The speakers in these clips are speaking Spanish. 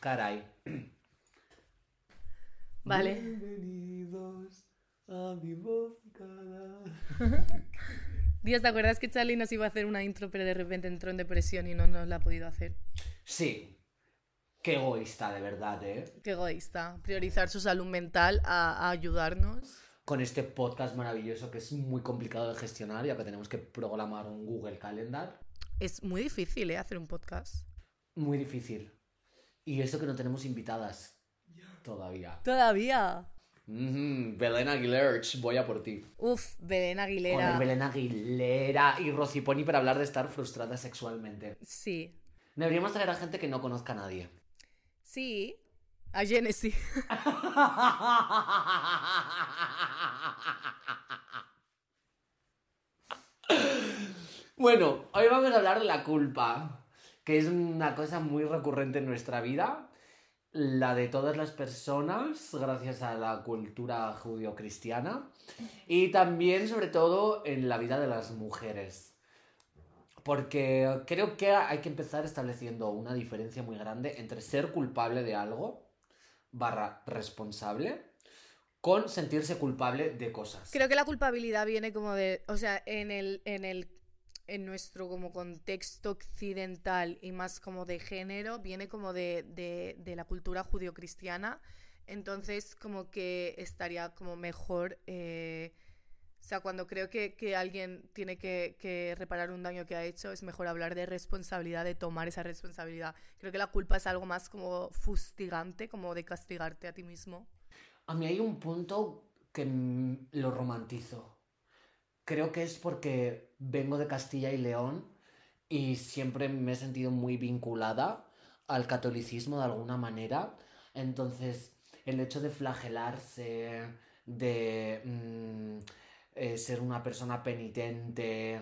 Caray. Vale. Bienvenidos a mi vodka. Dios, ¿te acuerdas que Charlie nos iba a hacer una intro, pero de repente entró en depresión y no nos la ha podido hacer? Sí. Qué egoísta, de verdad, ¿eh? Qué egoísta. Priorizar su salud mental a, a ayudarnos. Con este podcast maravilloso que es muy complicado de gestionar, ya que tenemos que programar un Google Calendar. Es muy difícil, ¿eh? Hacer un podcast. Muy difícil. Y eso que no tenemos invitadas todavía. Todavía. Mhm, Belén Aguilera, voy a por ti. Uf, Belén Joder, Aguilera. Belén Aguilera y Rosy Pony para hablar de estar frustrada sexualmente. Sí. Deberíamos traer a gente que no conozca a nadie. Sí. A Genesis. Bueno, hoy vamos a hablar de la culpa, que es una cosa muy recurrente en nuestra vida, la de todas las personas, gracias a la cultura judio-cristiana, y también, sobre todo, en la vida de las mujeres. Porque creo que hay que empezar estableciendo una diferencia muy grande entre ser culpable de algo, barra responsable, con sentirse culpable de cosas. Creo que la culpabilidad viene como de, o sea, en el, en el, en nuestro como contexto occidental y más como de género, viene como de, de, de la cultura judio-cristiana. Entonces, como que estaría como mejor, eh, o sea, cuando creo que, que alguien tiene que, que reparar un daño que ha hecho, es mejor hablar de responsabilidad, de tomar esa responsabilidad. Creo que la culpa es algo más como fustigante, como de castigarte a ti mismo. A mí hay un punto que lo romantizo. Creo que es porque vengo de Castilla y León y siempre me he sentido muy vinculada al catolicismo de alguna manera. Entonces, el hecho de flagelarse, de mm, eh, ser una persona penitente,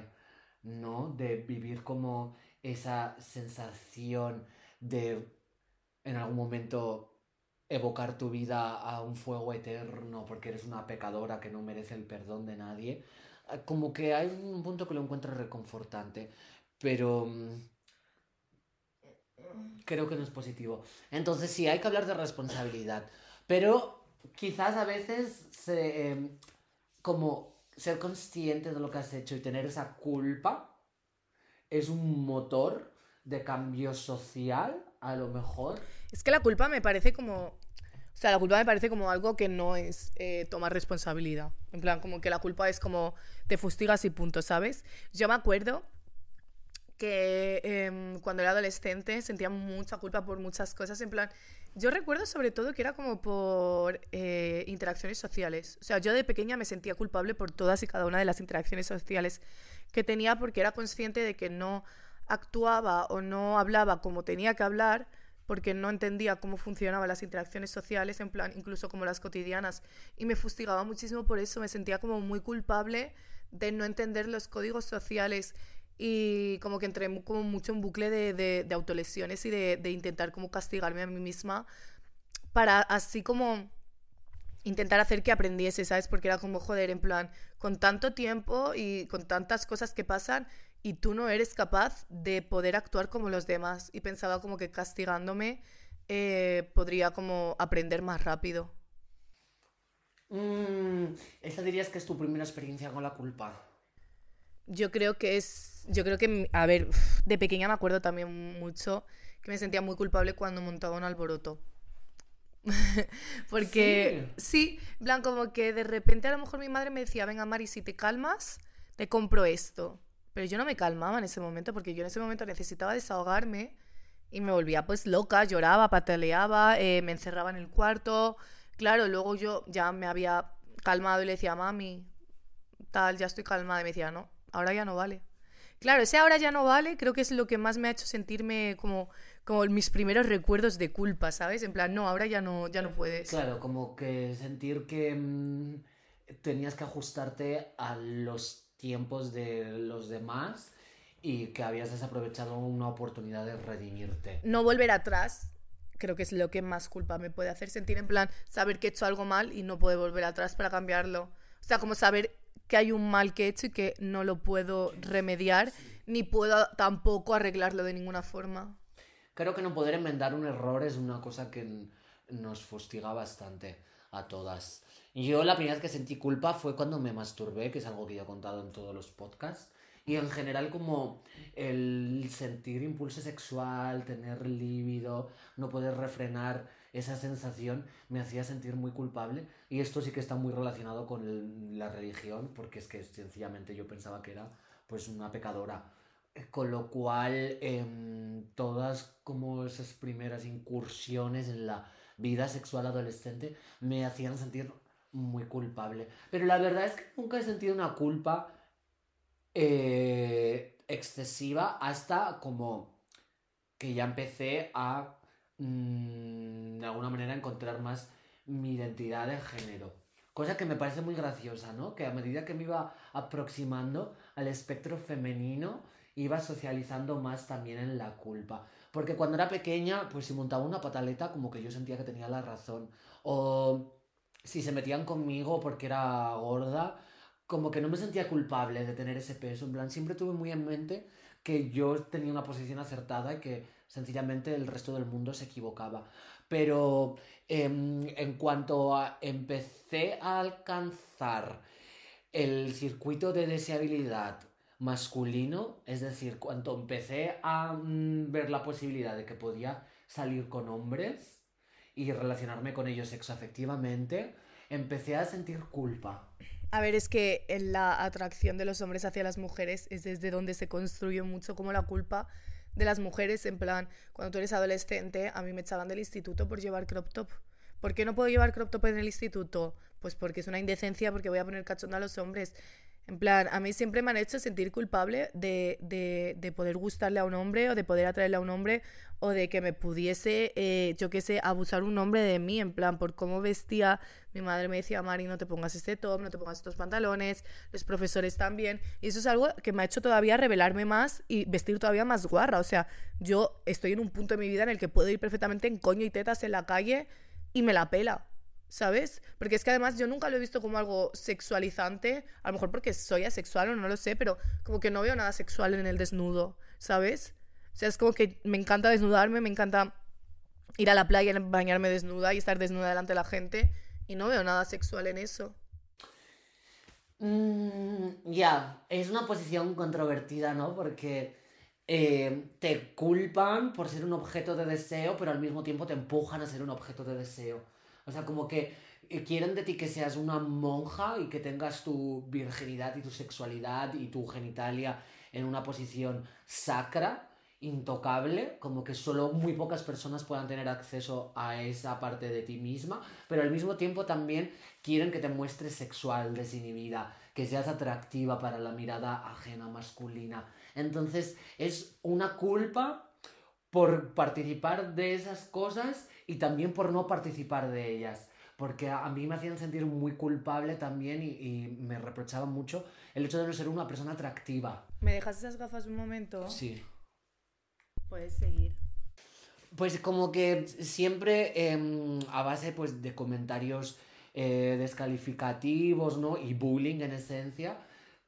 ¿no? De vivir como esa sensación de en algún momento evocar tu vida a un fuego eterno porque eres una pecadora que no merece el perdón de nadie. Como que hay un punto que lo encuentro reconfortante, pero mm, creo que no es positivo. Entonces sí, hay que hablar de responsabilidad, pero quizás a veces se, eh, como ser consciente de lo que has hecho y tener esa culpa es un motor de cambio social, a lo mejor. Es que la culpa me parece como. O sea, la culpa me parece como algo que no es eh, tomar responsabilidad. En plan, como que la culpa es como te fustigas y punto, ¿sabes? Yo me acuerdo que em, cuando era adolescente sentía mucha culpa por muchas cosas. En plan, yo recuerdo sobre todo que era como por eh, interacciones sociales. O sea, yo de pequeña me sentía culpable por todas y cada una de las interacciones sociales que tenía porque era consciente de que no actuaba o no hablaba como tenía que hablar porque no entendía cómo funcionaban las interacciones sociales, en plan, incluso como las cotidianas, y me fustigaba muchísimo por eso, me sentía como muy culpable de no entender los códigos sociales y como que entré como mucho en bucle de, de- de autolesiones y de, de intentar como castigarme a mí misma para así como intentar hacer que aprendiese, ¿sabes? Porque era como, joder, en plan, con tanto tiempo y con tantas cosas que pasan y tú no eres capaz de poder actuar como los demás. Y pensaba como que castigándome eh, podría como aprender más rápido. Mm, ¿Esa dirías que es tu primera experiencia con la culpa? Yo creo que es, yo creo que, a ver, de pequeña me acuerdo también mucho que me sentía muy culpable cuando montaba un alboroto. Porque sí, en plan como que de repente a lo mejor mi madre me decía, venga Mari, si te calmas, te compro esto. Pero yo no me calmaba en ese momento porque yo en ese momento necesitaba desahogarme y me volvía pues loca, lloraba, pataleaba, eh, me encerraba en el cuarto. Claro, luego yo ya me había calmado y le decía, mami, tal, ya estoy calmada. Y me decía, no, ahora ya no vale. Claro, ese ahora ya no vale, creo que es lo que más me ha hecho sentirme como, como mis primeros recuerdos de culpa, ¿sabes? En plan, no, ahora ya no, ya no puedes. Claro, como que sentir que mm, tenías que ajustarte a los tiempos de los demás y que habías desaprovechado una oportunidad de redimirte. No volver atrás, creo que es lo que más culpa me puede hacer sentir, en plan, saber que he hecho algo mal y no poder volver atrás para cambiarlo. O sea, como saber que hay un mal que he hecho y que no lo puedo remediar, ni puedo tampoco arreglarlo de ninguna forma. Creo que no poder enmendar un error es una cosa que nos fustiga bastante a todas. Yo la primera vez que sentí culpa fue cuando me masturbé, que es algo que ya he contado en todos los podcasts. Y en general como el sentir impulso sexual, tener líbido, no poder refrenar esa sensación me hacía sentir muy culpable. Y esto sí que está muy relacionado con la religión, porque es que sencillamente yo pensaba que era pues una pecadora. Eh, Con lo cual, em, todas como esas primeras incursiones en la vida sexual adolescente me hacían sentir muy culpable. Pero la verdad es que nunca he sentido una culpa eh, excesiva hasta como que ya empecé a mm, de alguna manera encontrar más mi identidad de género. Cosa que me parece muy graciosa, ¿no? Que a medida que me iba aproximando al espectro femenino, iba socializando más también en la culpa. Porque cuando era pequeña, pues si montaba una pataleta, como que yo sentía que tenía la razón. O si se metían conmigo porque era gorda, como que no me sentía culpable de tener ese peso. En plan, siempre tuve muy en mente que yo tenía una posición acertada y que sencillamente el resto del mundo se equivocaba. Pero em, en cuanto empecé a alcanzar el circuito de deseabilidad masculino, es decir, cuando empecé a mm, ver la posibilidad de que podía salir con hombres y relacionarme con ellos sexoafectivamente, empecé a sentir culpa. A ver, es que la atracción de los hombres hacia las mujeres es desde donde se construye mucho como la culpa de las mujeres. En plan, cuando tú eres adolescente, a mí me echaban del instituto por llevar crop top. ¿Por qué no puedo llevar crop top en el instituto? Pues porque es una indecencia, porque voy a poner cachondo a los hombres. En plan, a mí siempre me han hecho sentir culpable de, de, de poder gustarle a un hombre o de poder atraerle a un hombre o de que me pudiese, eh, yo qué sé, abusar un hombre de mí, en plan, por cómo vestía. Mi madre me decía, Mari, no te pongas este top, no te pongas estos pantalones, los profesores también. Y eso es algo que me ha hecho todavía revelarme más y vestir todavía más guarra. O sea, yo estoy en un punto de mi vida en el que puedo ir perfectamente en coño y tetas en la calle y me la pela. ¿Sabes? Porque es que además yo nunca lo he visto como algo sexualizante, a lo mejor porque soy asexual o no lo sé, pero como que no veo nada sexual en el desnudo, ¿sabes? O sea, es como que me encanta desnudarme, me encanta ir a la playa, bañarme desnuda y estar desnuda delante de la gente y no veo nada sexual en eso. Mm, ya, es una posición controvertida, ¿no? Porque eh, te culpan por ser un objeto de deseo, pero al mismo tiempo te empujan a ser un objeto de deseo. O sea, como que eh, quieren de ti que seas una monja y que tengas tu virginidad y tu sexualidad y tu genitalia en una posición sacra, intocable, como que solo muy pocas personas puedan tener acceso a esa parte de ti misma, pero al mismo tiempo también quieren que te muestres sexual, desinhibida, que seas atractiva para la mirada ajena masculina. Entonces es una culpa por participar de esas cosas y también por no participar de ellas. Porque a mí me hacían sentir muy culpable también y, y me reprochaban mucho el hecho de no ser una persona atractiva. ¿Me dejas esas gafas un momento? Sí. Puedes seguir. Pues como que siempre em, a base pues, de comentarios eh, descalificativos, ¿no? Y bullying en esencia,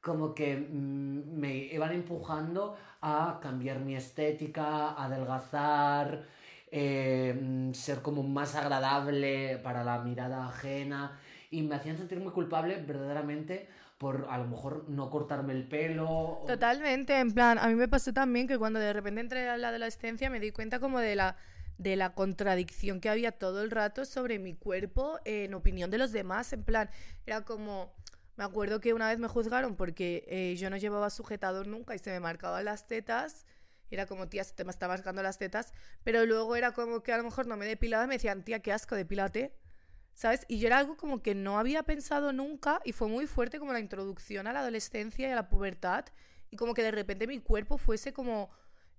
como que mm, me iban empujando a cambiar mi estética, a adelgazar, eh, mm, ser como más agradable para la mirada ajena y me hacían sentir muy culpable verdaderamente por a lo mejor no cortarme el pelo. Totalmente, en plan, a mí me pasó también que cuando de repente entré a la adolescencia me di cuenta como de la, de la contradicción que había todo el rato sobre mi cuerpo en opinión de los demás, en plan, era como, me acuerdo que una vez me juzgaron porque eh, yo no llevaba sujetador nunca y se me marcaban las tetas, era como, tía, se te me está marcando las tetas, pero luego era como que a lo mejor no me depilaba y me decían, tía, qué asco, depílate. ¿Sabes? Y yo era algo como que no había pensado nunca y fue muy fuerte como la introducción a la adolescencia y a la pubertad y como que de repente mi cuerpo fuese como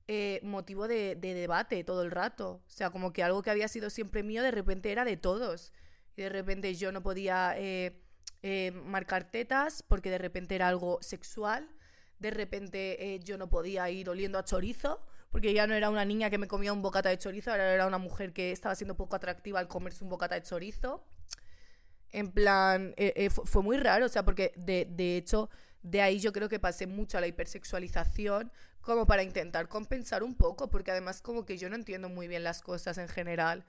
eh, motivo de, de debate todo el rato. O sea, como que algo que había sido siempre mío de repente era de todos. Y de repente yo no podía eh, eh, marcar tetas porque de repente era algo sexual. De repente eh, yo no podía ir oliendo a chorizo porque ya no era una niña que me comía un bocata de chorizo, ahora era una mujer que estaba siendo poco atractiva al comerse un bocata de chorizo. En plan, eh, fu- fue, muy raro, o sea, porque de, de hecho de ahí yo creo que pasé mucho a la hipersexualización como para intentar compensar un poco, porque además como que yo no entiendo muy bien las cosas en general.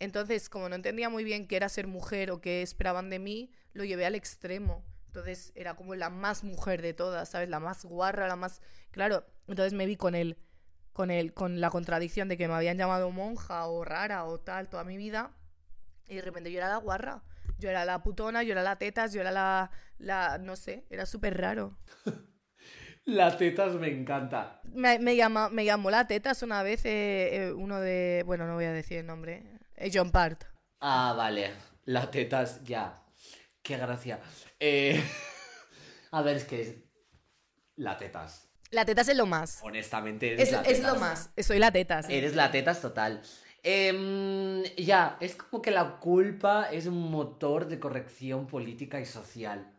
Entonces, como no entendía muy bien qué era ser mujer o qué esperaban de mí, lo llevé al extremo. Entonces era como la más mujer de todas, ¿sabes? La más guarra, la más... Claro, entonces me vi con él, con él, con la contradicción de que me habían llamado monja o rara o tal toda mi vida. Y de repente yo era la guarra. Yo era la putona, yo era la tetas, yo era la... la no sé, era súper raro. la tetas me encanta. Me, me, llama, me llamó la tetas una vez eh, eh, uno de... Bueno, no voy a decir el nombre. Eh, John Part. Ah, vale. La tetas, ya. Qué gracia. Eh, a ver, es que la tetas. La tetas es lo más. Honestamente, es, es lo más. Soy la tetas. Eres la tetas total. Em, ya, es como que la culpa es un motor de corrección política y social,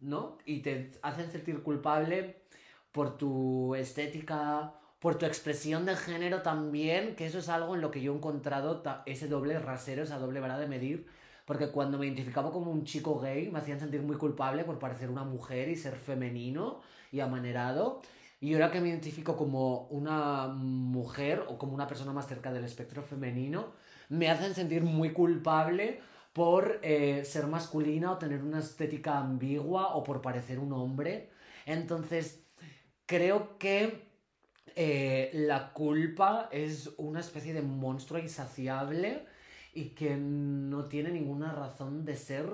¿no? Y te hacen sentir culpable por tu estética, por tu expresión de género también, que eso es algo en lo que yo he encontrado ese doble rasero, esa doble vara de medir porque cuando me identificaba como un chico gay me hacían sentir muy culpable por parecer una mujer y ser femenino y amanerado. Y ahora que me identifico como una mujer o como una persona más cerca del espectro femenino, me hacen sentir muy culpable por eh, ser masculina o tener una estética ambigua o por parecer un hombre. Entonces, creo que eh, la culpa es una especie de monstruo insaciable y que no tiene ninguna razón de ser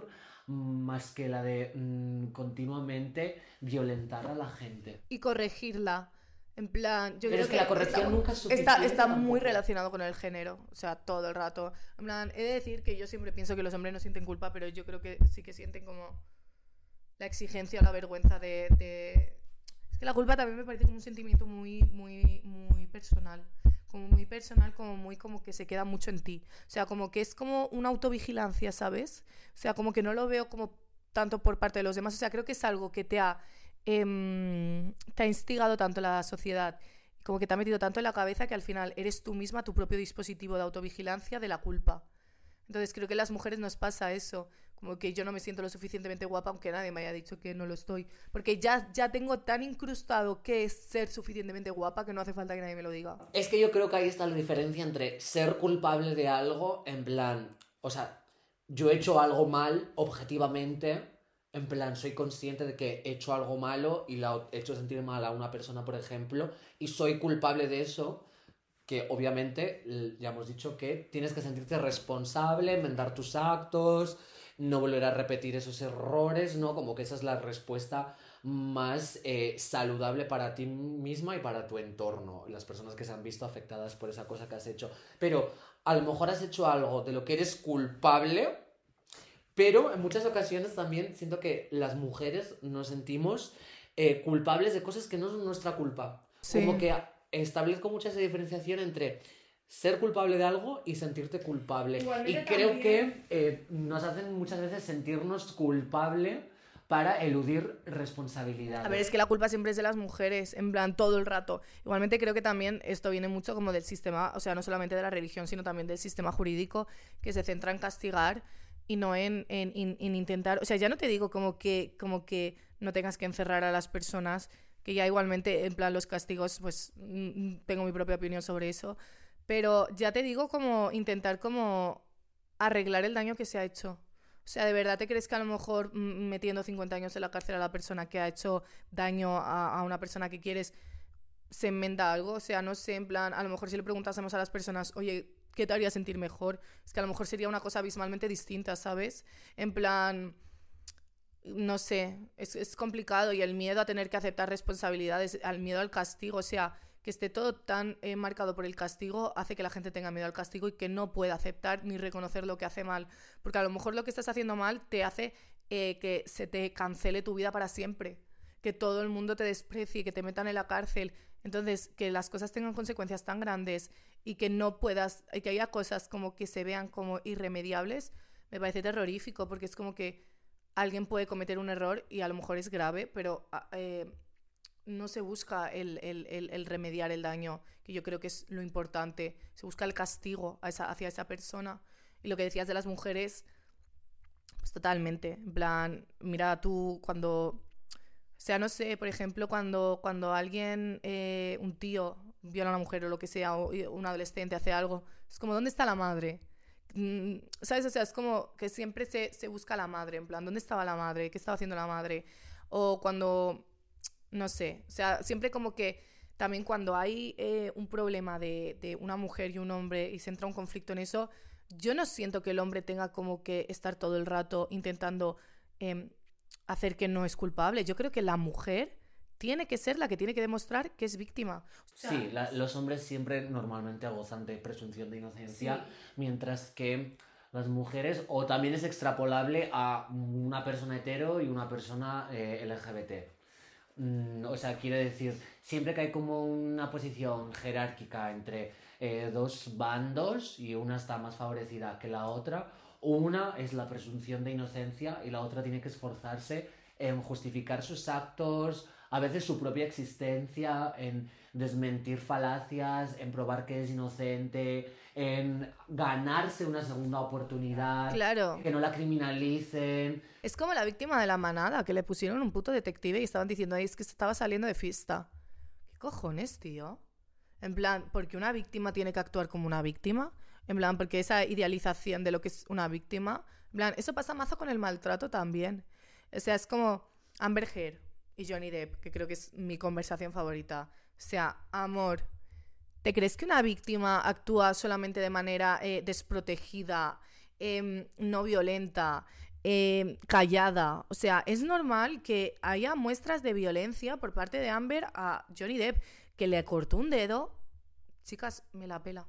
más que la de mm, continuamente violentar a la gente. Y corregirla. En plan, yo Pero creo es que, la corrección está, nunca es Está, está muy relacionado con el género, o sea, todo el rato. En plan, he de decir que yo siempre pienso que los hombres no sienten culpa, pero yo creo que sí que sienten como la exigencia o la vergüenza de, de... Que la culpa también me parece como un sentimiento muy, muy, muy personal como muy personal, como muy como que se queda mucho en ti. O sea, como que es como una autovigilancia, ¿sabes? O sea, como que no lo veo como tanto por parte de los demás. O sea, creo que es algo que te ha, em, te ha instigado tanto la sociedad, como que te ha metido tanto en la cabeza que al final eres tú misma tu propio dispositivo de autovigilancia de la culpa. Entonces creo que a las mujeres nos pasa eso, como que yo no me siento lo suficientemente guapa aunque nadie me haya dicho que no lo estoy, porque ya, ya tengo tan incrustado que es ser suficientemente guapa que no hace falta que nadie me lo diga. Es que yo creo que ahí está la diferencia entre ser culpable de algo, en plan, o sea, yo he hecho algo mal objetivamente, en plan, soy consciente de que he hecho algo malo y la he hecho sentir mal a una persona, por ejemplo, y soy culpable de eso que obviamente ya hemos dicho que tienes que sentirte responsable, enmendar tus actos, no volver a repetir esos errores, ¿no? Como que esa es la respuesta más eh, saludable para ti misma y para tu entorno, las personas que se han visto afectadas por esa cosa que has hecho. Pero a lo mejor has hecho algo de lo que eres culpable, pero en muchas ocasiones también siento que las mujeres nos sentimos eh, culpables de cosas que no son nuestra culpa. Como que establezco mucha esa diferenciación entre ser culpable de algo y sentirte culpable. y creo que eh, nos hacen muchas veces sentirnos culpable para eludir responsabilidad. A ver, es que la culpa siempre es de las mujeres, en plan, todo el rato. Igualmente creo que también esto viene mucho como del sistema, o sea, no solamente de la religión, sino también del sistema jurídico, que se centra en castigar y no en, en, en intentar, o sea, ya no te digo como que, como que no tengas que encerrar a las personas que ya igualmente, en plan, los castigos, pues mm, mm, tengo mi propia opinión sobre eso, pero ya te digo como intentar como arreglar el daño que se ha hecho. O sea, ¿de verdad te crees que a lo mejor mm, metiendo 50 años en la cárcel a la persona que ha hecho daño a, a una persona que quieres se enmenda algo? O sea, no sé, en plan, a lo mejor si le preguntásemos a las personas, oye, ¿qué te haría sentir mejor? Es que a lo mejor sería una cosa abismalmente distinta, ¿sabes? En plan no sé, es, es, complicado y el miedo a tener que aceptar responsabilidades, al miedo al castigo, o sea, que esté todo tan eh, marcado por el castigo hace que la gente tenga miedo al castigo y que no pueda aceptar ni reconocer lo que hace mal, porque a lo mejor lo que estás haciendo mal te hace eh, que se te cancele tu vida para siempre, que todo el mundo te desprecie, que te metan en la cárcel, entonces que las cosas tengan consecuencias tan grandes y que no puedas, y que haya cosas como que se vean como irremediables, me parece terrorífico, porque es como que alguien puede cometer un error y a lo mejor es grave, pero ah, eh, no se busca el, remediar el daño, que yo creo que es lo importante. Se busca el castigo hacia esa persona. Y lo que decías de las mujeres, pues totalmente. En plan, mira tú cuando... sea, no sé, por ejemplo, cuando, cuando alguien, eh, un tío, viola a una mujer o lo que sea, o un adolescente hace algo, es como, ¿dónde está la madre? Mm, ¿Sabes? O sea, es como que siempre se, se busca la madre, en plan, ¿dónde estaba la madre? ¿Qué estaba haciendo la madre? O cuando, no sé, o sea, siempre como que también cuando hay eh, un problema de, de, una mujer y un hombre y se entra un conflicto en eso, yo no siento que el hombre tenga como que estar todo el rato intentando eh, hacer que no es culpable. Yo creo que la mujer tiene que ser la que tiene que demostrar que es víctima. O sea, sí, la, los hombres siempre normalmente gozan de presunción de inocencia, sí. mientras que las mujeres, o también es extrapolable a una persona hetero y una persona eh, LGBT. Mm, o sea, quiere decir, siempre que hay como una posición jerárquica entre eh, dos bandos y una está más favorecida que la otra, una es la presunción de inocencia y la otra tiene que esforzarse en justificar sus actos, a veces su propia existencia, en desmentir falacias, en probar que es inocente, en ganarse una segunda oportunidad, claro. que no la criminalicen. Es como la víctima de la manada, que le pusieron un puto detective y estaban diciendo, Ay, es que estaba saliendo de fiesta. ¿Qué cojones, tío? En plan, porque una víctima tiene que actuar como una víctima. En plan, porque esa idealización de lo que es una víctima. En plan, eso pasa mazo con el maltrato también. O sea, es como Amber Heard y Johnny Depp, que creo que es mi conversación favorita. O sea, amor, ¿te crees que una víctima actúa solamente de manera eh, desprotegida, eh, no violenta, eh, callada? O sea, es normal que haya muestras de violencia por parte de Amber a Johnny Depp, que le cortó un dedo. Chicas, me la pela.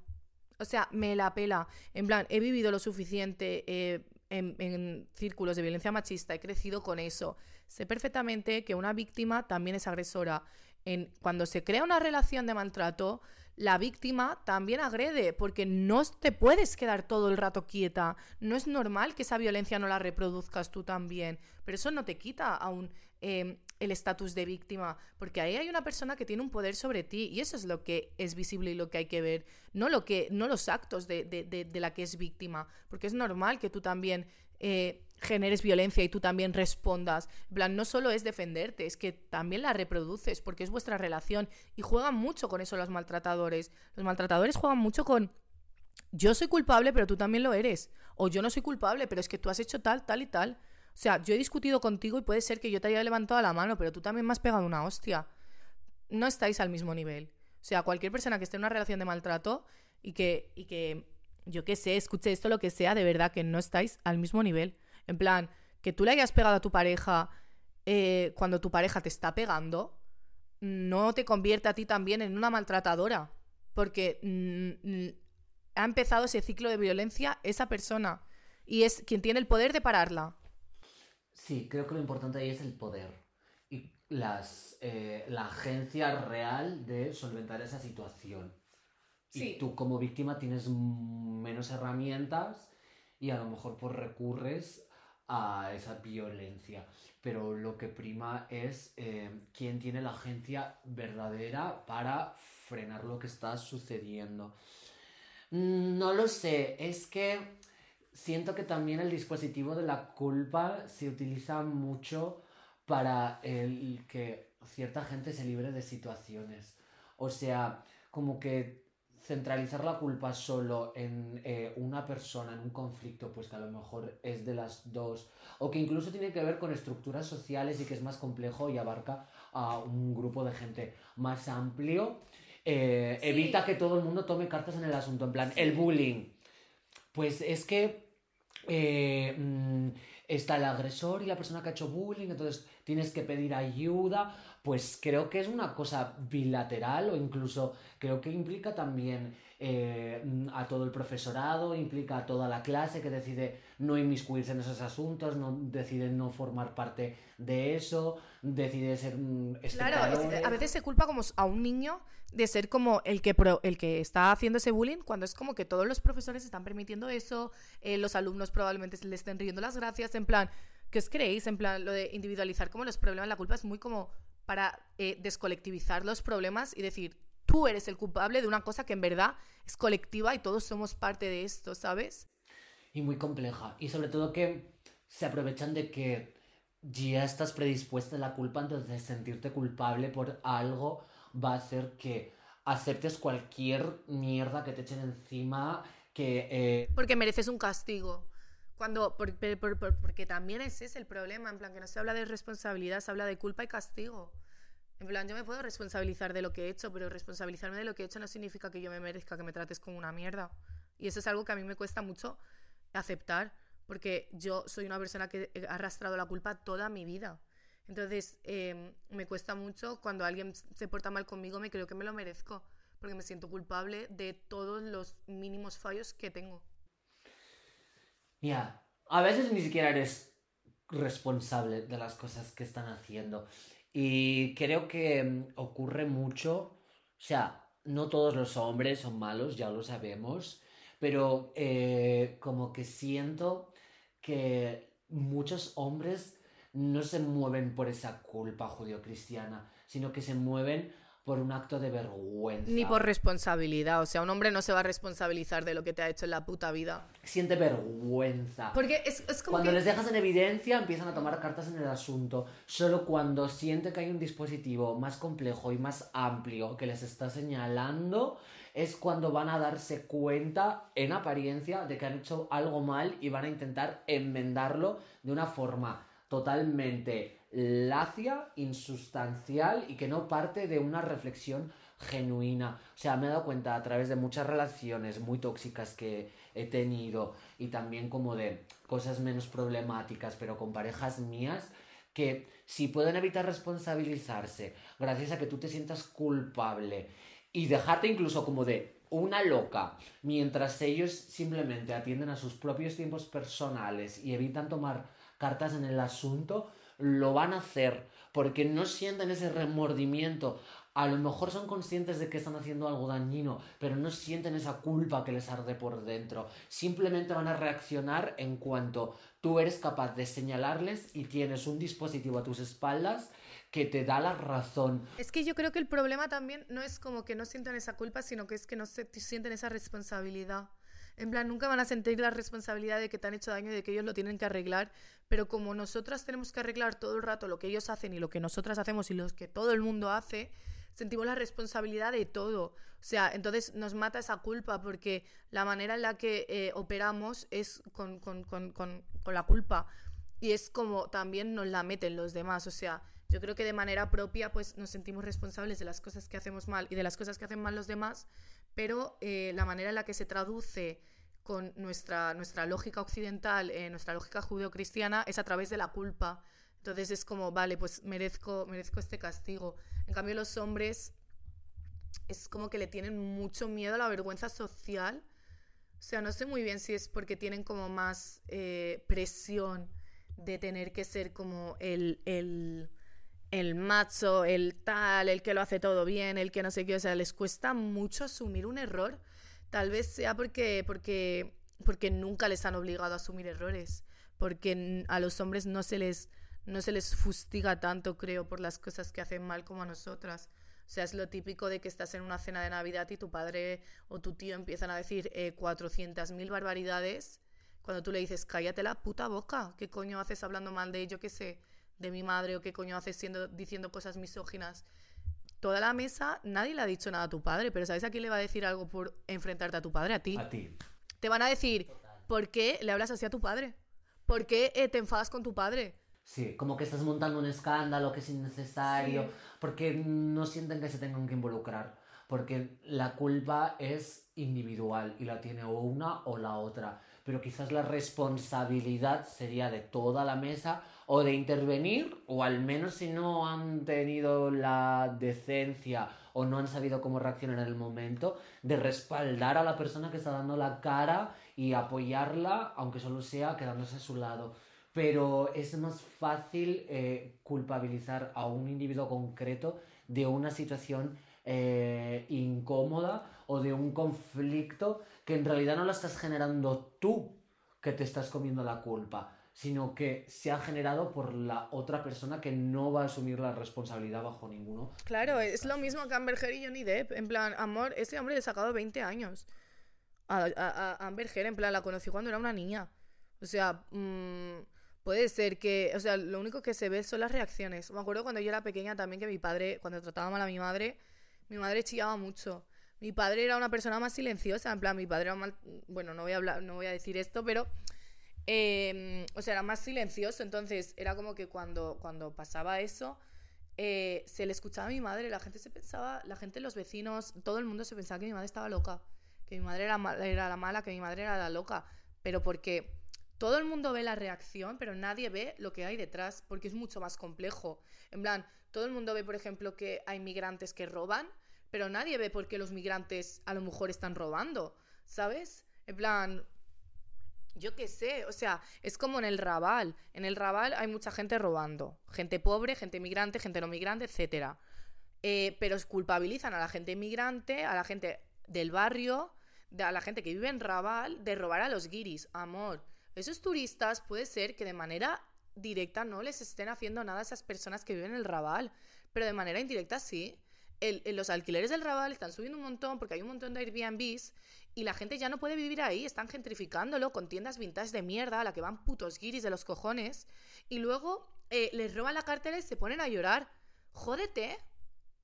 O sea, me la pela. En plan, he vivido lo suficiente eh, en, círculos de violencia machista, he crecido con eso. Sé perfectamente que una víctima también es agresora. En, cuando se crea una relación de maltrato, la víctima también agrede, porque no te puedes quedar todo el rato quieta. No es normal que esa violencia no la reproduzcas tú también, pero eso no te quita aún eh, el estatus de víctima, porque ahí hay una persona que tiene un poder sobre ti y eso es lo que es visible y lo que hay que ver, no, lo que, no los actos de, de, de, de la que es víctima, porque es normal que tú también eh, generes violencia y tú también respondas. Plan, no solo es defenderte, es que también la reproduces, porque es vuestra relación y juegan mucho con eso los maltratadores. Los maltratadores juegan mucho con yo soy culpable, pero tú también lo eres. O yo no soy culpable, pero es que tú has hecho tal, tal y tal. O sea, yo he discutido contigo y puede ser que yo te haya levantado la mano, pero tú también me has pegado una hostia. No estáis al mismo nivel. O sea, cualquier persona que esté en una relación de maltrato y que, y que yo qué sé, escuche esto, lo que sea, de verdad que no estáis al mismo nivel. En plan, que tú le hayas pegado a tu pareja eh, cuando tu pareja te está pegando, no te convierte a ti también en una maltratadora. Porque mm, ha empezado ese ciclo de violencia esa persona. Y es quien tiene el poder de pararla. Sí, creo que lo importante ahí es el poder y las, eh, la agencia real de solventar esa situación. Sí. Y tú como víctima tienes menos herramientas y a lo mejor pues recurres a esa violencia. Pero lo que prima es eh, quién tiene la agencia verdadera para frenar lo que está sucediendo. Mm, no lo sé, es que siento que también el dispositivo de la culpa se utiliza mucho para el que cierta gente se libre de situaciones. O sea, como que centralizar la culpa solo en eh, una persona, en un conflicto, pues que a lo mejor es de las dos, o que incluso tiene que ver con estructuras sociales y que es más complejo y abarca a un grupo de gente más amplio, eh, sí. evita que todo el mundo tome cartas en el asunto. En plan, sí. el bullying. Pues es que eh, mmm, está el agresor y la persona que ha hecho bullying, entonces tienes que pedir ayuda, pues creo que es una cosa bilateral o incluso creo que implica también eh, a todo el profesorado, implica a toda la clase que decide no inmiscuirse en esos asuntos, no, decide no formar parte de eso, decide ser mm, Claro, a veces se culpa como a un niño de ser como el que, pro, el que está haciendo ese bullying, cuando es como que todos los profesores están permitiendo eso, eh, los alumnos probablemente le estén riendo las gracias, en plan, ¿qué os creéis? En plan, lo de individualizar como los problemas, la culpa es muy como para eh, descolectivizar los problemas y decir, tú eres el culpable de una cosa que en verdad es colectiva y todos somos parte de esto, ¿sabes? Y muy compleja. Y sobre todo que se aprovechan de que ya estás predispuesta a la culpa, entonces sentirte culpable por algo va a hacer que aceptes cualquier mierda que te echen encima, que... eh, Porque mereces un castigo. Cuando, por- por- por- por- porque también ese es el problema, en plan, que no se habla de responsabilidad, se habla de culpa y castigo. En plan, yo me puedo responsabilizar de lo que he hecho, pero responsabilizarme de lo que he hecho no significa que yo me merezca que me trates como una mierda. Y eso es algo que a mí me cuesta mucho aceptar, porque yo soy una persona que he arrastrado la culpa toda mi vida. Entonces, eh, me cuesta mucho cuando alguien se porta mal conmigo, me creo que me lo merezco, porque me siento culpable de todos los mínimos fallos que tengo. Mira, a veces ni siquiera eres responsable de las cosas que están haciendo. Y creo que mm, ocurre mucho, o sea, no todos los hombres son malos, ya lo sabemos, pero eh, como que siento que muchos hombres no se mueven por esa culpa judio-cristiana, sino que se mueven por un acto de vergüenza. Ni por responsabilidad, o sea, un hombre no se va a responsabilizar de lo que te ha hecho en la puta vida. Siente vergüenza. Porque es, es como Cuando que... les dejas en evidencia empiezan a tomar cartas en el asunto. Solo cuando siente que hay un dispositivo más complejo y más amplio que les está señalando es cuando van a darse cuenta en apariencia de que han hecho algo mal y van a intentar enmendarlo de una forma totalmente lacia, insustancial y que no parte de una reflexión genuina. O sea, me he dado cuenta a través de muchas relaciones muy tóxicas que he tenido y también como de cosas menos problemáticas, pero con parejas mías, que si pueden evitar responsabilizarse gracias a que tú te sientas culpable y dejarte incluso como de una loca, mientras ellos simplemente atienden a sus propios tiempos personales y evitan tomar cartas en el asunto, lo van a hacer porque no sienten ese remordimiento. A lo mejor son conscientes de que están haciendo algo dañino, pero no sienten esa culpa que les arde por dentro. Simplemente van a reaccionar en cuanto tú eres capaz de señalarles y tienes un dispositivo a tus espaldas que te da la razón. Es que yo creo que el problema también no es como que no sientan esa culpa, sino que es que no se sienten esa responsabilidad. En plan, nunca van a sentir la responsabilidad de que te han hecho daño y de que ellos lo tienen que arreglar, pero como nosotras tenemos que arreglar todo el rato lo que ellos hacen y lo que nosotras hacemos y lo que todo el mundo hace, sentimos la responsabilidad de todo. O sea, entonces nos mata esa culpa porque la manera en la que eh, operamos es con, con, con, con, la culpa y es como también nos la meten los demás. O sea, yo creo que de manera propia pues nos sentimos responsables de las cosas que hacemos mal y de las cosas que hacen mal los demás, pero eh, la manera en la que se traduce con nuestra, nuestra lógica occidental, eh, nuestra lógica judeocristiana, es a través de la culpa. Entonces es como, vale, pues merezco, merezco este castigo. En cambio, los hombres es como que le tienen mucho miedo a la vergüenza social. O sea, no sé muy bien si es porque tienen como más eh, presión de tener que ser como el, el, el macho, el tal, el que lo hace todo bien, el que no sé qué. O sea, les cuesta mucho asumir un error. Tal vez sea porque, porque, porque nunca les han obligado a asumir errores. Porque a los hombres no se les no se les fustiga tanto, creo, por las cosas que hacen mal como a nosotras. O sea, es lo típico de que estás en una cena de Navidad y tu padre o tu tío empiezan a decir eh, 400.000 barbaridades cuando tú le dices, cállate la puta boca, ¿qué coño haces hablando mal de, yo qué sé, de mi madre o qué coño haces siendo, diciendo cosas misóginas? Toda la mesa, nadie le ha dicho nada a tu padre, pero ¿sabes a quién le va a decir algo por enfrentarte a tu padre? A ti. A ti. Te van a decir, ¿por qué le hablas así a tu padre? ¿Por qué eh, te enfadas con tu padre? Sí, como que estás montando un escándalo que es innecesario, Sí. porque no sienten que se tengan que involucrar, porque la culpa es individual y la tiene o una o la otra, pero quizás la responsabilidad sería de toda la mesa o de intervenir, o al menos si no han tenido la decencia o no han sabido cómo reaccionar en el momento, de respaldar a la persona que está dando la cara y apoyarla, aunque solo sea quedándose a su lado. Pero es más fácil eh, culpabilizar a un individuo concreto de una situación eh, incómoda o de un conflicto que en realidad no lo estás generando tú que te estás comiendo la culpa, sino que se ha generado por la otra persona que no va a asumir la responsabilidad bajo ninguno. Claro, es lo mismo que Amber Heard y Johnny Depp. En plan, amor, ese hombre le ha sacado 20 años. A, a- Amber Heard, en plan, la conocí cuando era una niña. O sea, mm, Puede ser que, o sea, lo único que se ve son las reacciones. Me acuerdo cuando yo era pequeña también que mi padre, cuando trataba mal a mi madre, mi madre chillaba mucho. Mi padre era una persona más silenciosa, en plan, mi padre era mal, bueno, no voy a no voy a decir esto, pero em, o sea, era más silencioso, entonces era como que cuando, cuando pasaba eso, eh, se le escuchaba a mi madre, la gente se pensaba, la gente, los vecinos, todo el mundo se pensaba que mi madre estaba loca, que mi madre era, era la mala, que mi madre era la loca, pero porque todo el mundo ve la reacción, pero nadie ve lo que hay detrás, porque es mucho más complejo. En plan, todo el mundo ve, por ejemplo, que hay migrantes que roban, pero nadie ve por qué los migrantes a lo mejor están robando, ¿sabes? En plan, yo qué sé, o sea, es como en el Raval. En el Raval hay mucha gente robando. Gente pobre, gente migrante, gente no migrante, etc. Eh, pero culpabilizan a la gente migrante, a la gente del barrio, a la gente que vive en Raval, de robar a los guiris. Amor, esos turistas puede ser que de manera directa no les estén haciendo nada a esas personas que viven en el Raval, pero de manera indirecta sí. los alquileres del Raval están subiendo un montón porque hay un montón de Airbnbs y la gente ya no puede vivir ahí, están gentrificándolo con tiendas vintage de mierda a la que van putos guiris de los cojones y luego eh, les roban la cartera y se ponen a llorar. Jódete.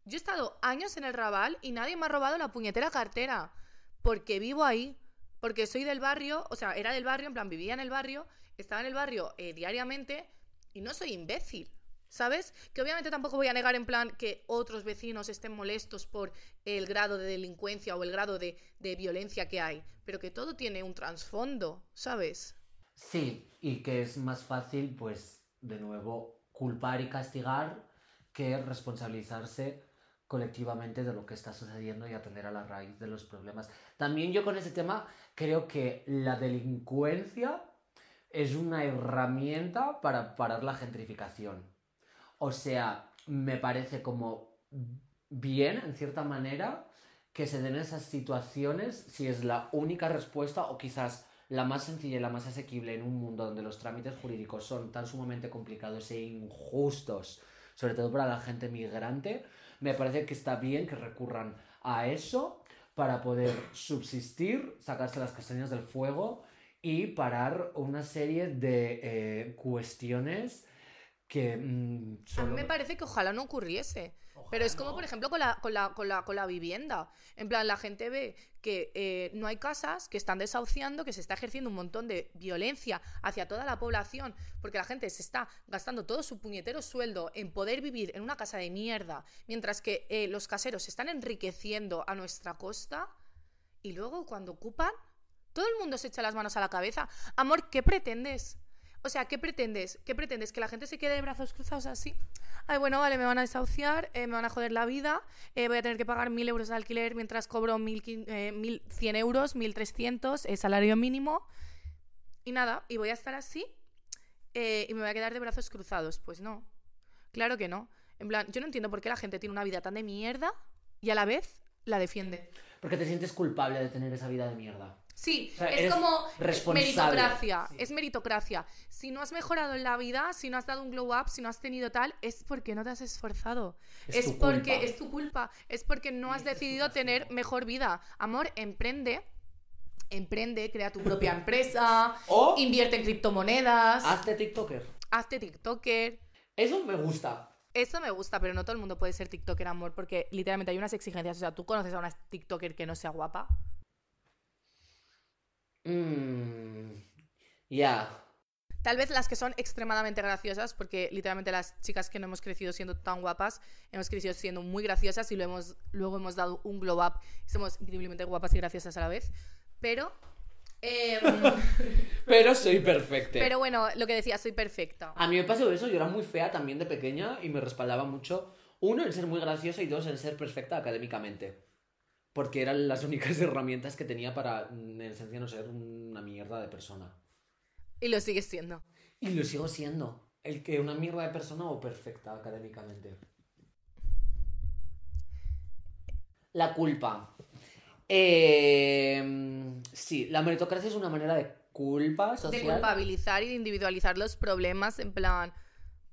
Yo he estado años en el Raval y nadie me ha robado la puñetera cartera porque vivo ahí. Porque soy del barrio, o sea, era del barrio, en plan, vivía en el barrio, estaba en el barrio eh, diariamente y no soy imbécil. ¿Sabes? Que obviamente tampoco voy a negar en plan que otros vecinos estén molestos por el grado de delincuencia o el grado de, de violencia que hay, pero que todo tiene un trasfondo, ¿sabes? Sí, y que es más fácil, pues, de nuevo, culpar y castigar que responsabilizarse colectivamente de lo que está sucediendo y atender a la raíz de los problemas. También yo con ese tema creo que la delincuencia es una herramienta para parar la gentrificación. O sea, me parece como bien, en cierta manera, que se den esas situaciones si es la única respuesta o quizás la más sencilla y la más asequible en un mundo donde los trámites jurídicos son tan sumamente complicados e injustos, sobre todo para la gente migrante, me parece que está bien que recurran a eso para poder subsistir, sacarse las castañas del fuego y parar una serie de eh, cuestiones que mm, A mí me parece que ojalá no ocurriese. Pero es como, por ejemplo, con la, con, la, con, la, con la vivienda. En plan, la gente ve que eh, no hay casas, que están desahuciando, que se está ejerciendo un montón de violencia hacia toda la población, porque la gente se está gastando todo su puñetero sueldo en poder vivir en una casa de mierda, mientras que eh, los caseros se están enriqueciendo a nuestra costa. Y luego, cuando ocupan, todo el mundo se echa las manos a la cabeza. Amor, ¿qué pretendes? O sea, ¿qué pretendes? ¿Qué pretendes? ¿Que la gente se quede de brazos cruzados así? Ay, bueno, vale, me van a desahuciar, eh, me van a joder la vida, eh, voy a tener que pagar mil euros de alquiler mientras cobro mil, eh, mil cien euros, mil trescientos, salario mínimo. Y nada, y voy a estar así y me voy a quedar de brazos cruzados. Pues no, claro que no. En plan, yo no entiendo por qué la gente tiene una vida tan de mierda y a la vez la defiende. Porque te sientes culpable de tener esa vida de mierda. Sí, es como meritocracia, es meritocracia. Si no has mejorado en la vida, si no has dado un glow up, si no has tenido tal, es porque no te has esforzado. Es, porque es tu culpa, es porque no has decidido tener mejor vida. Amor, emprende. Emprende, crea tu propia empresa, o invierte en criptomonedas. Hazte TikToker. Hazte TikToker. Eso me gusta. Eso me gusta, pero no todo el mundo puede ser TikToker, amor, porque literalmente hay unas exigencias. O sea, ¿tú conoces a una TikToker que no sea guapa? Mmm. Ya. Tal vez las que son extremadamente graciosas, porque literalmente las chicas que no hemos crecido siendo tan guapas, hemos crecido siendo muy graciosas y luego hemos, luego hemos dado un glow up y somos increíblemente guapas y graciosas a la vez. Pero. Em, pero soy perfecta. Pero bueno, lo que decía, soy perfecta. A mí me pasó eso, yo era muy fea también de pequeña y me respaldaba mucho, uno, en ser muy graciosa y dos, en ser perfecta académicamente porque eran las únicas herramientas que tenía para, en esencia, no ser una mierda de persona. Y lo sigues siendo. Y lo sigo siendo. El que una mierda de persona o perfecta académicamente. La culpa. Eh, sí, la meritocracia es una manera de culpa social. De culpabilizar y de individualizar los problemas en plan,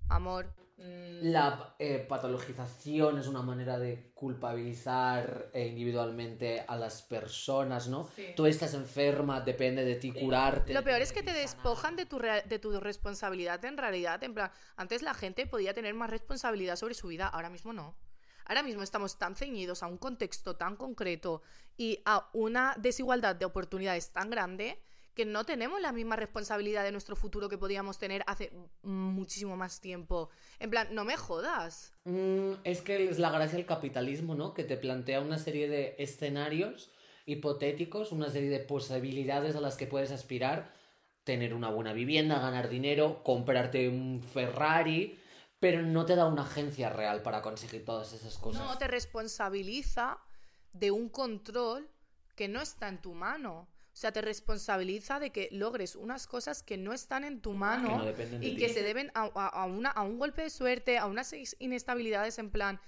amor. Mm, La eh, patologización es una manera de culpabilizar eh, individualmente a las personas, ¿no? Sí. Tú estás enferma, depende de ti curarte. Lo peor es que te despojan de tu, de tu responsabilidad en realidad. En plan, antes la gente podía tener más responsabilidad sobre su vida, ahora mismo no. Ahora mismo estamos tan ceñidos a un contexto tan concreto y a una desigualdad de oportunidades tan grande que no tenemos la misma responsabilidad de nuestro futuro que podíamos tener hace muchísimo más tiempo. En plan, no me jodas. Mm, es que es la gracia del capitalismo, ¿no? Que te plantea una serie de escenarios hipotéticos, una serie de posibilidades a las que puedes aspirar. Tener una buena vivienda, ganar dinero, comprarte un Ferrari, pero no te da una agencia real para conseguir todas esas cosas. No, te responsabiliza de un control que no está en tu mano. O sea, te responsabiliza de que logres unas cosas que no están en tu mano Que no y ti. que se deben a, a- a una, a un golpe de suerte, a unas inestabilidades en plan...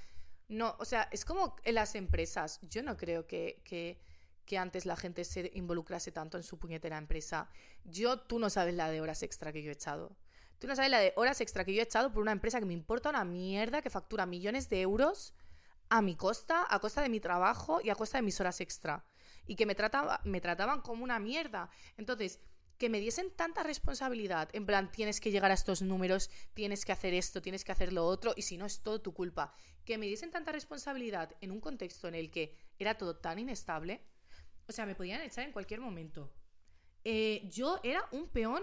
No, o sea, es como en las empresas. Yo no creo que, que, que antes la gente se involucrase tanto en su puñetera empresa. Yo, tú no sabes la de horas extra que yo he echado. Tú no sabes la de horas extra que yo he echado por una empresa que me importa una mierda, que factura millones de euros a mi costa, a costa de mi trabajo y a costa de mis horas extra. Y que me, trataba, me trataban como una mierda. Entonces, que me diesen tanta responsabilidad, en plan, tienes que llegar a estos números, tienes que hacer esto, tienes que hacer lo otro, y si no es todo tu culpa. Que me diesen tanta responsabilidad en un contexto en el que era todo tan inestable, o sea, me podían echar en cualquier momento. Eh, yo era un peón,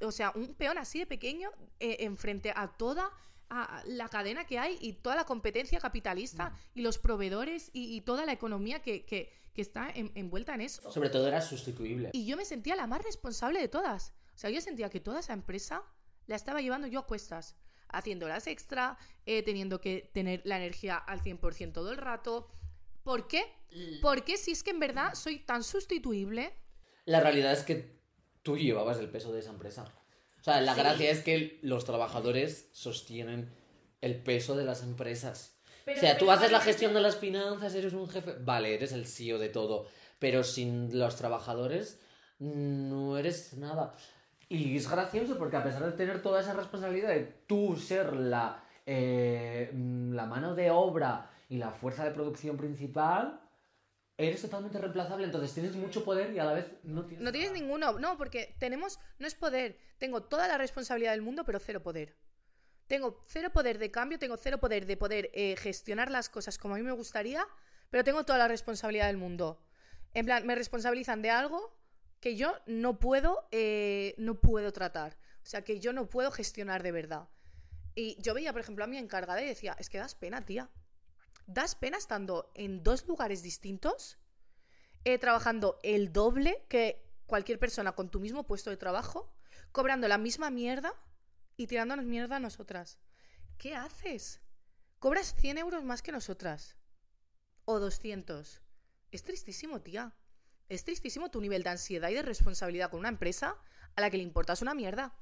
o sea, un peón así de pequeño eh, en a toda a la cadena que hay y toda la competencia capitalista y los proveedores y, y toda la economía que, que- que está en- envuelta en eso. Sobre todo era sustituible. Y yo me sentía la más responsable de todas. O sea, yo sentía que toda esa empresa la estaba llevando yo a cuestas, haciendo horas extra, eh, teniendo que tener la energía al 100% todo el rato. ¿Por qué? Porque si es que en verdad soy tan sustituible. La realidad es que tú llevabas el peso de esa empresa. O sea, la Sí. gracia es que los trabajadores sostienen el peso de las empresas. Pero- o sea, tú haces la gestión de las finanzas, eres un jefe. Vale, eres el CEO de todo. Pero sin los trabajadores no eres nada. Y es gracioso porque a pesar de tener toda esa responsabilidad de tú ser la, eh, la mano de obra y la fuerza de producción principal, eres totalmente reemplazable. Entonces tienes mucho poder y a la vez no tienes. No tienes nada. ninguno, no, porque tenemos, no es poder, tengo toda la responsabilidad del mundo, pero cero poder. Tengo cero poder de cambio, tengo cero poder de poder eh, gestionar las cosas como a mí me gustaría, pero tengo toda la responsabilidad del mundo. En plan, me responsabilizan de algo que yo no puedo, eh, no puedo tratar. O sea, que yo no puedo gestionar de verdad. Y yo veía, por ejemplo, a mi encargada y decía, es que das pena, tía. Das pena estando en dos lugares distintos eh, trabajando el doble que cualquier persona con tu mismo puesto de trabajo, cobrando la misma mierda y tirándonos mierda a nosotras. ¿Qué haces? Cobras 100 euros más que nosotras. O 200. Es tristísimo, tía. Es tristísimo tu nivel de ansiedad y de responsabilidad con una empresa a la que le importas una mierda.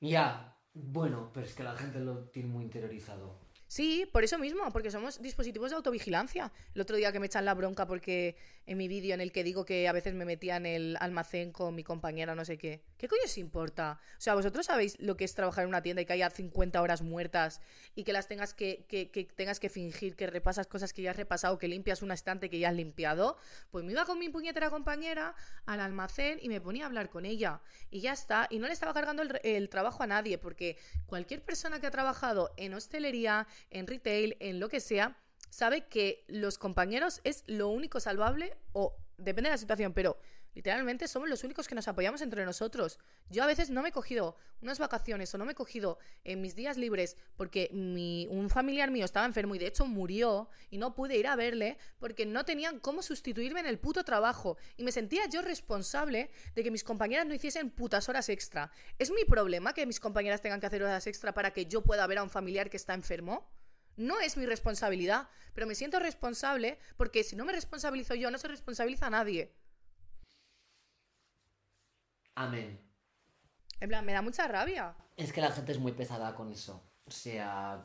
Ya, bueno, pero es que la gente lo tiene muy interiorizado. Sí, por eso mismo, porque somos dispositivos de autovigilancia. El otro día que me echan la bronca porque en mi vídeo en el que digo que a veces me metía en el almacén con mi compañera no sé qué. ¿Qué coño os importa? O sea, vosotros sabéis lo que es trabajar en una tienda y que haya 50 horas muertas y que las tengas que, tengas que fingir que repasas cosas que ya has repasado, que limpias un estante que ya has limpiado. Pues me iba con mi puñetera compañera al almacén y me ponía a hablar con ella. Y ya está. Y no le estaba cargando el trabajo a nadie, porque cualquier persona que ha trabajado en hostelería, en retail, en lo que sea, sabe que los compañeros es lo único salvable, o depende de la situación, pero literalmente somos los únicos que nos apoyamos entre nosotros. Yo a veces no me he cogido unas vacaciones o no me he cogido en mis días libres porque mi, un familiar mío estaba enfermo y de hecho murió y no pude ir a verle porque no tenían cómo sustituirme en el puto trabajo y me sentía yo responsable de que mis compañeras no hiciesen putas horas extra. ¿Es mi problema que mis compañeras tengan que hacer horas extra para que yo pueda ver a un familiar que está enfermo? No es mi responsabilidad, pero me siento responsable porque si no me responsabilizo yo, no se responsabiliza a nadie. Amén. En plan, me da mucha rabia. Es que la gente es muy pesada con eso. O sea,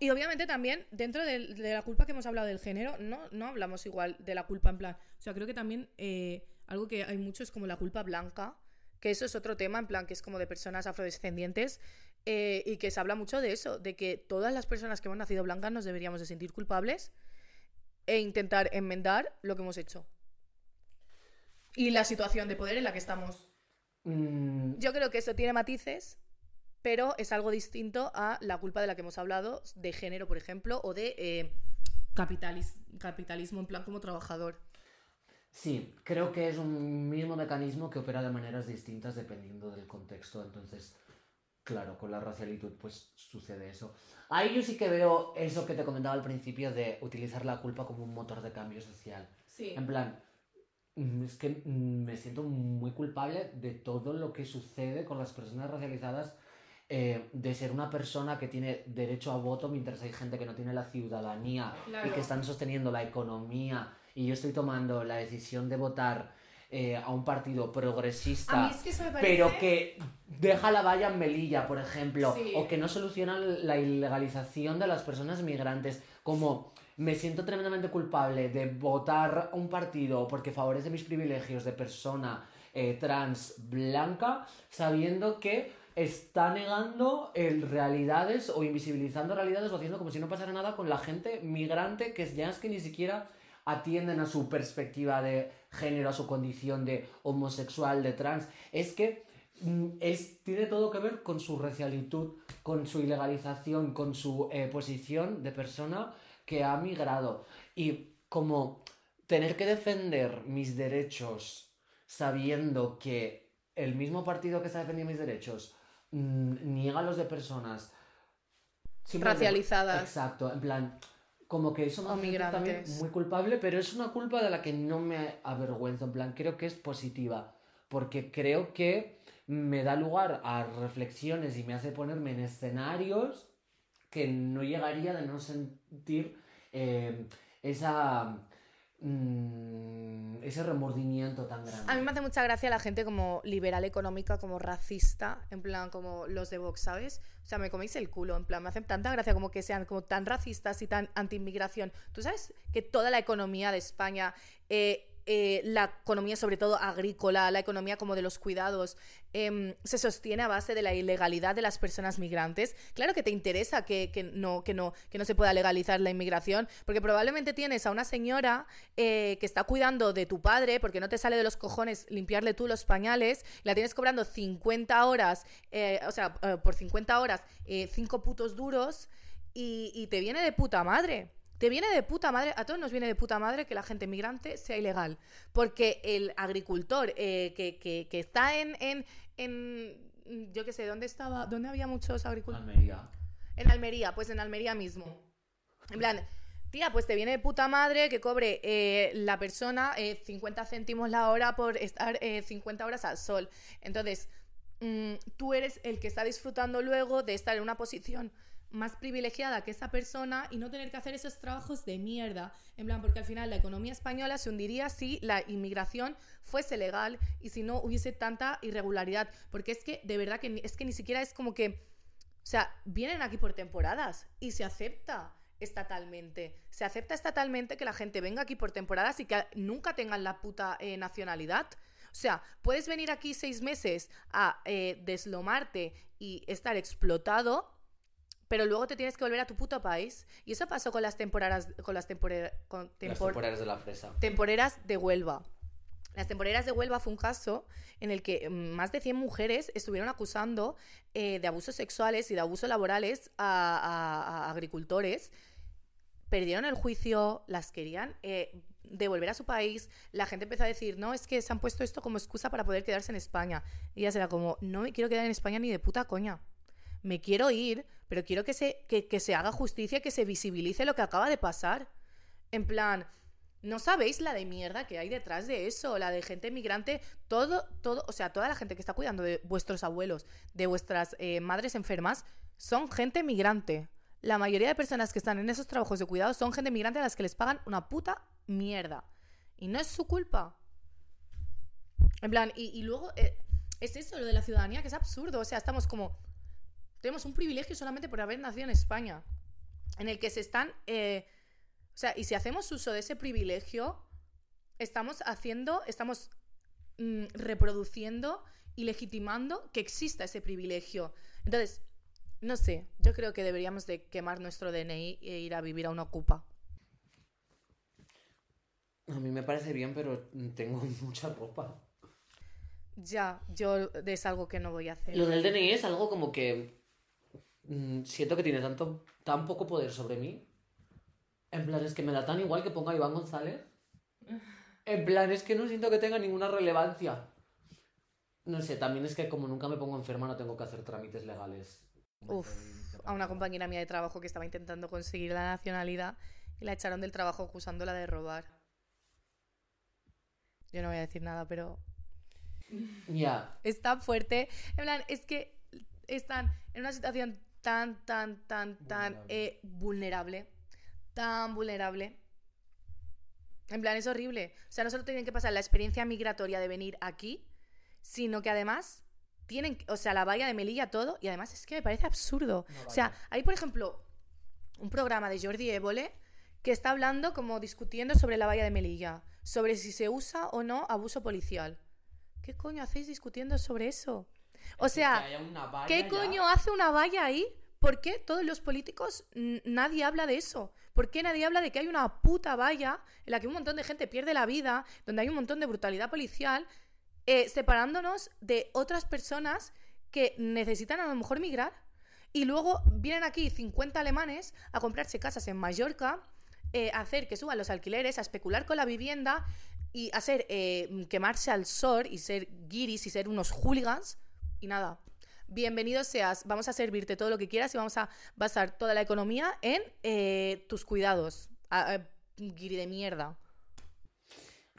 Y obviamente también, dentro de, la culpa que hemos hablado del género, no, no hablamos igual de la culpa en plan. O sea, creo que también eh, algo que hay mucho es como la culpa blanca, que eso es otro tema, en plan, que es como de personas afrodescendientes. eh, y que se habla mucho de eso, de que todas las personas que hemos nacido blancas nos deberíamos de sentir culpables e intentar enmendar lo que hemos hecho. Y la situación de poder en la que estamos. Mm, Yo creo que eso tiene matices, pero es algo distinto a la culpa de la que hemos hablado, de género, por ejemplo, o de eh, capitalis- capitalismo en plan como trabajador. Sí, creo que es un mismo mecanismo que opera de maneras distintas dependiendo del contexto. Entonces, claro, con la racialitud pues sucede eso. Ahí yo sí que veo eso que te comentaba al principio de utilizar la culpa como un motor de cambio social. Sí. En plan, es que mm, me siento muy culpable de todo lo que sucede con las personas racializadas, eh, de ser una persona que tiene derecho a voto mientras hay gente que no tiene la ciudadanía y que están sosteniendo la economía y yo estoy tomando la decisión de votar eh, a un partido progresista. Es que parece... Pero que deja la valla en Melilla, por ejemplo, Sí. o que no soluciona la ilegalización de las personas migrantes, como me siento tremendamente culpable de votar un partido porque favorece mis privilegios de persona eh, trans blanca, sabiendo que está negando realidades o invisibilizando realidades o haciendo como si no pasara nada con la gente migrante que ya es que ni siquiera atienden a su perspectiva de género, a su condición de homosexual, de trans. Es que mm, es, tiene todo que ver con su racialitud, con su ilegalización, con su eh, posición de persona que ha migrado. Y como tener que defender mis derechos sabiendo que el mismo partido que está defendiendo mis derechos mm, niega los de personas Racializadas. Exacto, en plan, como que eso me hace también muy culpable, pero es una culpa de la que no me avergüenzo, en plan, creo que es positiva, porque creo que me da lugar a reflexiones y me hace ponerme en escenarios que no llegaría de no sentir eh, esa mm, ese remordimiento tan grande. A mí me hace mucha gracia la gente como liberal económica, como racista, en plan como los de Vox, ¿sabes? O sea, me coméis el culo, en plan, me hace tanta gracia como que sean como tan racistas y tan anti-inmigración. ¿Tú sabes que toda la economía de España, eh, eh, la economía sobre todo agrícola, la economía como de los cuidados, em, se sostiene a base de la ilegalidad de las personas migrantes? Claro que te interesa que, que no, que, no, que no se pueda legalizar la inmigración, porque probablemente tienes a una señora eh, que está cuidando de tu padre porque no te sale de los cojones limpiarle tú los pañales, la tienes cobrando 50 horas, eh, o sea, por 50 horas, 5 putos duros, y te viene de puta madre. Te viene de puta madre, a todos nos viene de puta madre que la gente migrante sea ilegal. Porque el agricultor eh, que, que- que está en, en, en- yo qué sé, ¿dónde estaba? ¿Dónde había muchos agricultores? Almería. En Almería, pues en Almería mismo. En plan, tía, pues te viene de puta madre que cobre eh, la persona eh, 50 céntimos la hora por estar eh, 50 horas al sol. Entonces, mm, tú eres el que está disfrutando luego de estar en una posición más privilegiada que esa persona y no tener que hacer esos trabajos de mierda. En plan, porque al final la economía española se hundiría si la inmigración fuese legal y si no hubiese tanta irregularidad. Porque es que, de verdad, que es que ni siquiera es como que o sea, vienen aquí por temporadas y se acepta estatalmente. Se acepta estatalmente que la gente venga aquí por temporadas y que nunca tengan la puta eh, nacionalidad. O sea, puedes venir aquí seis meses a eh, deslomarte y estar explotado, pero luego te tienes que volver a tu puto país. Y eso pasó con las temporadas, con las tempore- con Las tempor- temporadas de la fresa. temporeras de Huelva. Las temporeras de Huelva fue un caso en el que mm, más de 100 mujeres estuvieron acusando eh, de abusos sexuales y de abusos laborales a, a- a agricultores. Perdieron el juicio, las querían eh, devolver a su país. La gente empezó a decir, no, es que se han puesto esto como excusa para poder quedarse en España. Y ella será como, no me quiero quedar en España ni de puta coña. Me quiero ir, pero quiero que se, que, que se haga justicia, que se visibilice lo que acaba de pasar. En plan, ¿no sabéis la de mierda que hay detrás de eso? La de gente migrante, todo, todo, o sea, toda la gente que está cuidando de vuestros abuelos, de vuestras eh, madres enfermas, son gente migrante. La mayoría de personas que están en esos trabajos de cuidado son gente migrante a las que les pagan una puta mierda. Y no es su culpa. En plan, y, luego eh, es eso, lo de la ciudadanía, que es absurdo. O sea, estamos como. Tenemos un privilegio solamente por haber nacido en España. En el que se están. eh, o sea, y si hacemos uso de ese privilegio, estamos haciendo. Estamos mm, reproduciendo y legitimando que exista ese privilegio. Entonces, No sé, yo creo que deberíamos de quemar nuestro DNI e ir a vivir a una ocupa. A mí me parece bien, pero tengo mucha ropa. Ya, yo es algo que no voy a hacer. Lo del DNI es algo como que siento que tiene tanto, tan poco poder sobre mí. En plan, es que me da tan igual que ponga Iván González. En plan, es que no siento que tenga ninguna relevancia. No sé, también es que como nunca me pongo enferma no tengo que hacer trámites legales. Uf, a una compañera mía de trabajo que estaba intentando conseguir la nacionalidad y la echaron del trabajo acusándola de robar. Yo no voy a decir nada, pero Ya. es tan fuerte. En plan, es que están en una situación tan, tan, tan, tan Vulnerable. eh, vulnerable. Tan vulnerable. En plan, es horrible. O sea, no solo tienen que pasar la experiencia migratoria de venir aquí, sino que además tienen, o sea, la valla de Melilla, todo, y además es que me parece absurdo. O sea, hay, por ejemplo, un programa de Jordi Évole que está hablando como discutiendo sobre la valla de Melilla, sobre si se usa o no abuso policial. ¿Qué coño hacéis discutiendo sobre eso? O sea, ¿qué ya. coño hace una valla ahí? ¿Por qué todos los políticos nadie habla de eso? ¿Por qué nadie habla de que hay una puta valla en la que un montón de gente pierde la vida, donde hay un montón de brutalidad policial, eh, separándonos de otras personas que necesitan a lo mejor migrar? Y luego vienen aquí 50 alemanes a comprarse casas en Mallorca, eh, a hacer que suban los alquileres, a especular con la vivienda y a ser, eh, quemarse al sol y ser guiris y ser unos hooligans. Y nada, bienvenido seas, vamos a servirte todo lo que quieras y vamos a basar toda la economía en eh, tus cuidados. A- a- guiri de mierda.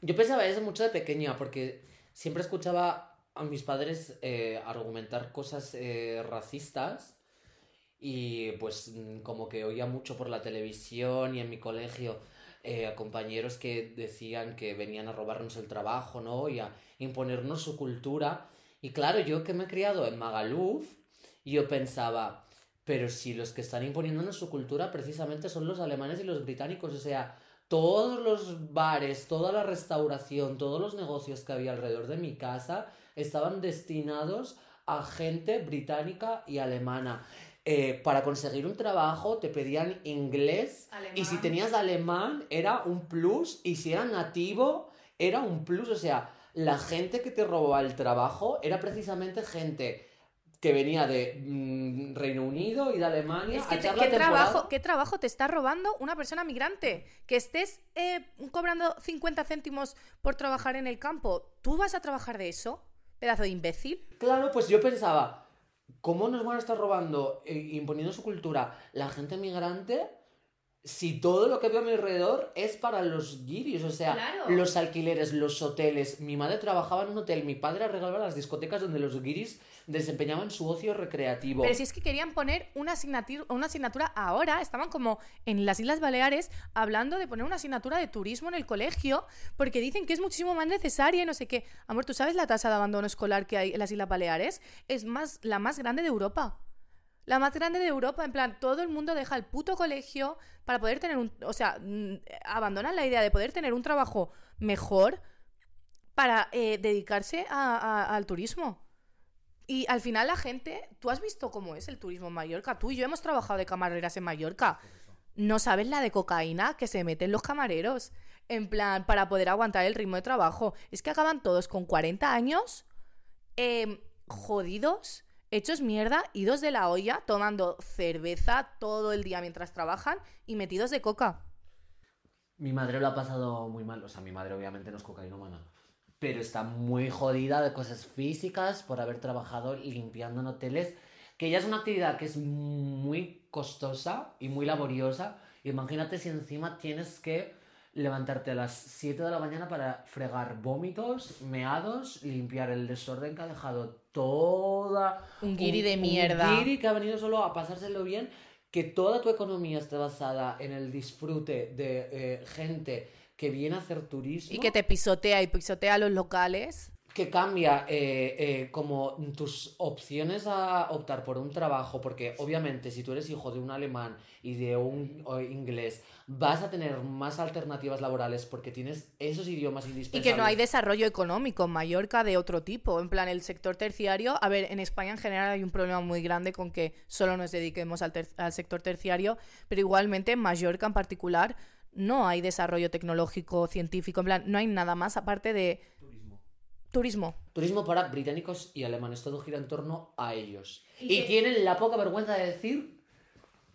Yo pensaba eso mucho de pequeña, porque siempre escuchaba a mis padres eh, argumentar cosas eh, racistas y pues como que oía mucho por la televisión y en mi colegio eh, a compañeros que decían que venían a robarnos el trabajo, ¿no? Y a imponernos su cultura. Y claro, yo que me he criado en Magaluf, yo pensaba, pero si los que están imponiéndonos su cultura precisamente son los alemanes y los británicos, o sea, todos los bares, toda la restauración, todos los negocios que había alrededor de mi casa estaban destinados a gente británica y alemana. Eh, para conseguir un trabajo te pedían inglés y si tenías alemán era un plus y si era nativo era un plus. O sea, la gente que te robaba el trabajo era precisamente gente que venía de mm, Reino Unido y de Alemania Es que a te- echar la ¿qué, trabajo, ¿qué trabajo te está robando una persona migrante? Que estés eh, cobrando 50 céntimos por trabajar en el campo. ¿Tú vas a trabajar de eso? Pedazo de imbécil. Claro, pues yo pensaba, ¿cómo nos van a estar robando e imponiendo su cultura la gente migrante si todo lo que veo a mi alrededor es para los guiris? O sea, Claro. los alquileres, los hoteles. Mi madre trabajaba en un hotel, mi padre arreglaba las discotecas donde los guiris desempeñaban su ocio recreativo. Pero si es que querían poner una asignatura, una asignatura ahora, estaban como en las Islas Baleares hablando de poner una asignatura de turismo en el colegio, porque dicen que es muchísimo más necesaria y no sé qué. Amor, ¿tú sabes la tasa de abandono escolar que hay en las Islas Baleares? Es más, la más grande de Europa. La más grande de Europa, en plan, todo el mundo deja el puto colegio para poder tener un... O sea, mm, abandonan la idea de poder tener un trabajo mejor para eh, dedicarse a- al turismo. Y al final la gente, tú has visto cómo es el turismo en Mallorca. Tú y yo hemos trabajado de camareras en Mallorca. No sabes la de cocaína que se meten los camareros. En plan, para poder aguantar el ritmo de trabajo. Es que acaban todos con 40 años, em, jodidos, hechos mierda, idos de la olla, tomando cerveza todo el día mientras trabajan y metidos de coca. Mi madre lo ha pasado muy mal. O sea, mi madre obviamente no es cocainómana. Pero está muy jodida de cosas físicas por haber trabajado limpiando en hoteles. Que ya es una actividad que es muy costosa y muy laboriosa. Imagínate si encima tienes que levantarte a las 7 de la mañana para fregar vómitos, meados, limpiar el desorden que ha dejado toda... Un guiri de mierda. Un guiri que ha venido solo a pasárselo bien, que toda tu economía esté basada en el disfrute de eh, gente que viene a hacer turismo. Y que te pisotea y pisotea a los locales. Que cambia eh, eh, como tus opciones a optar por un trabajo, porque obviamente si tú eres hijo de un alemán y de un inglés, vas a tener más alternativas laborales porque tienes esos idiomas Y indispensables. que no hay desarrollo económico en Mallorca de otro tipo. En plan, el sector terciario. A ver, en España en general hay un problema muy grande con que solo nos dediquemos al sector terciario, pero igualmente en Mallorca en particular no hay desarrollo tecnológico, científico. En plan, no hay nada más aparte de Turismo. turismo. Para británicos y alemanes, todo gira en torno a ellos. Y tienen la poca vergüenza de decir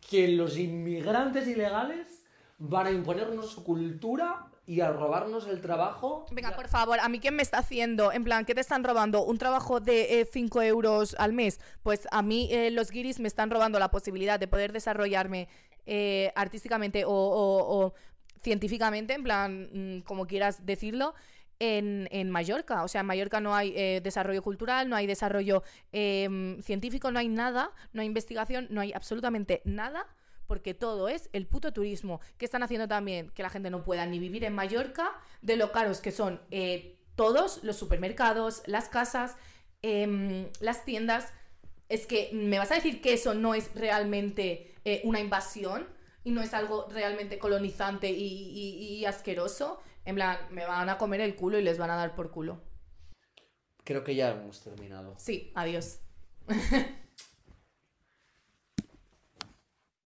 que los inmigrantes ilegales van a imponernos su cultura y a robarnos el trabajo. Venga, por favor, ¿a mí quién me está haciendo? En plan, ¿qué te están robando? ¿Un trabajo de 5 euros al mes? Pues a mí eh, los guiris me están robando la posibilidad de poder desarrollarme eh, artísticamente o, o- o científicamente, en plan, mm, como quieras decirlo, en, en Mallorca. O sea, en Mallorca no hay eh, desarrollo cultural, no hay desarrollo em, científico, no hay nada, no hay investigación, no hay absolutamente nada. Porque todo es el puto turismo. que están haciendo también? Que la gente no pueda ni vivir en Mallorca, de lo caros que son eh, todos los supermercados, las casas, em, las tiendas. Es que me vas a decir que eso no es realmente eh, una invasión y no es algo realmente colonizante y asqueroso. En plan, me van a comer el culo y les van a dar por culo. Creo que ya hemos terminado. Sí, adiós.